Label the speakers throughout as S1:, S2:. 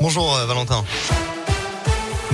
S1: Bonjour euh, Valentin.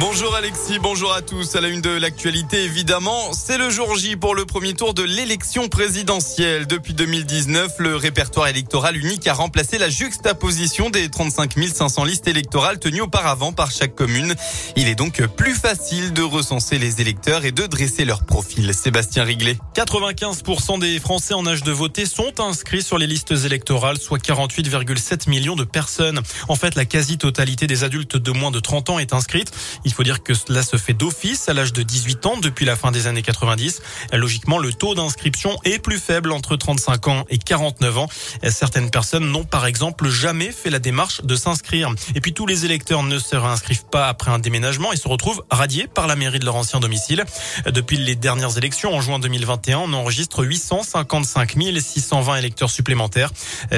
S2: Bonjour Alexis, bonjour à tous. À la une de l'actualité, évidemment, c'est le jour J pour le premier tour de l'élection présidentielle. Depuis 2019, le répertoire électoral unique a remplacé la juxtaposition des 35 500 listes électorales tenues auparavant par chaque commune. Il est donc plus facile de recenser les électeurs et de dresser leur profil. Sébastien Riglet.
S3: 95% des Français en âge de voter sont inscrits sur les listes électorales, soit 48,7 millions de personnes. En fait, la quasi-totalité des adultes de moins de 30 ans est inscrite. Faut dire que cela se fait d'office à l'âge de 18 ans depuis la fin des années 90. Logiquement, le taux d'inscription est plus faible entre 35 ans et 49 ans. Certaines personnes n'ont par exemple jamais fait la démarche de s'inscrire. Et puis tous les électeurs ne se réinscrivent pas après un déménagement et se retrouvent radiés par la mairie de leur ancien domicile. Depuis les dernières élections en juin 2021, on enregistre 855 620 électeurs supplémentaires.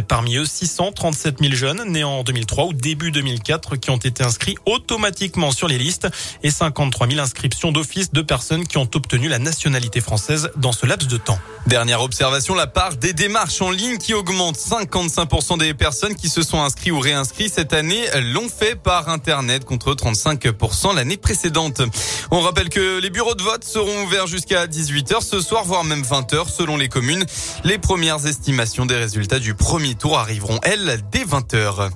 S3: Parmi eux, 637 000 jeunes nés en 2003 ou début 2004 qui ont été inscrits automatiquement sur les listes et 53 000 inscriptions d'office de personnes qui ont obtenu la nationalité française dans ce laps de temps.
S2: Dernière observation, la part des démarches en ligne qui augmente. 55% des personnes qui se sont inscrits ou réinscrits cette année l'ont fait par Internet contre 35% l'année précédente. On rappelle que les bureaux de vote seront ouverts jusqu'à 18h ce soir, voire même 20h selon les communes. Les premières estimations des résultats du premier tour arriveront, elles, dès 20h.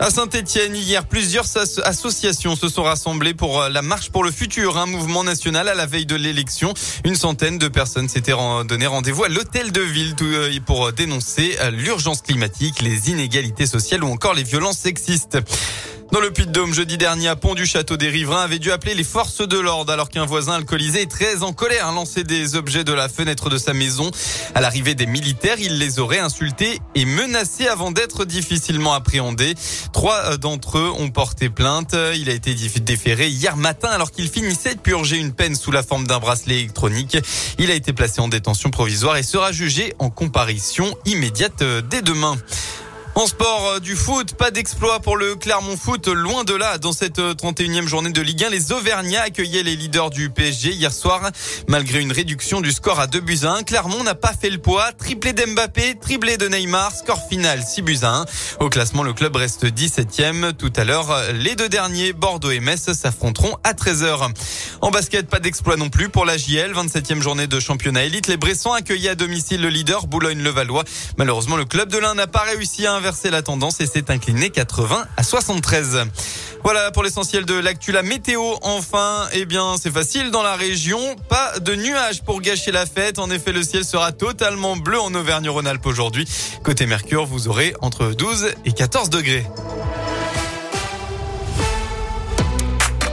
S2: À Saint-Etienne, hier, plusieurs associations se sont rassemblées pour euh, la marche pour le futur, un mouvement national à la veille de l'élection. Une centaine de personnes s'étaient donné rendez-vous à l'hôtel de ville euh, pour dénoncer euh, l'urgence climatique, les inégalités sociales ou encore les violences sexistes. Dans le Puy-de-Dôme, jeudi dernier, à Pont du Château des Riverains avait dû appeler les forces de l'ordre alors qu'un voisin alcoolisé est très en colère, lancé des objets de la fenêtre de sa maison. À l'arrivée des militaires, il les aurait insultés et menacés avant d'être difficilement appréhendés. Trois d'entre eux ont porté plainte. Il a été déféré hier matin alors qu'il finissait de purger une peine sous la forme d'un bracelet électronique. Il a été placé en détention provisoire et sera jugé en comparution immédiate dès demain. En sport euh, du foot, pas d'exploit pour le Clermont Foot, loin de là. Dans cette 31e euh, journée de Ligue 1, les Auvergnats accueillaient les leaders du PSG hier soir. Malgré une réduction du score à 2 buts à 1, Clermont n'a pas fait le poids. Triplé d'Mbappé, triplé de Neymar, score final 6 buts à 1. Au classement, le club reste 17e. Tout à l'heure, les deux derniers, Bordeaux et Metz, s'affronteront à 13h. En basket, pas d'exploit non plus pour la JL. 27e journée de championnat élite. Les Bressons accueillaient à domicile le leader Boulogne-Levallois. Malheureusement, le club de l'Ain n'a pas réussi à la tendance et s'est incliné 80 à 73. Voilà pour l'essentiel de l'actu. La météo, enfin, eh bien, c'est facile dans la région. Pas de nuages pour gâcher la fête. En effet, le ciel sera totalement bleu en Auvergne-Rhône-Alpes aujourd'hui. Côté Mercure, vous aurez entre 12 et 14 degrés.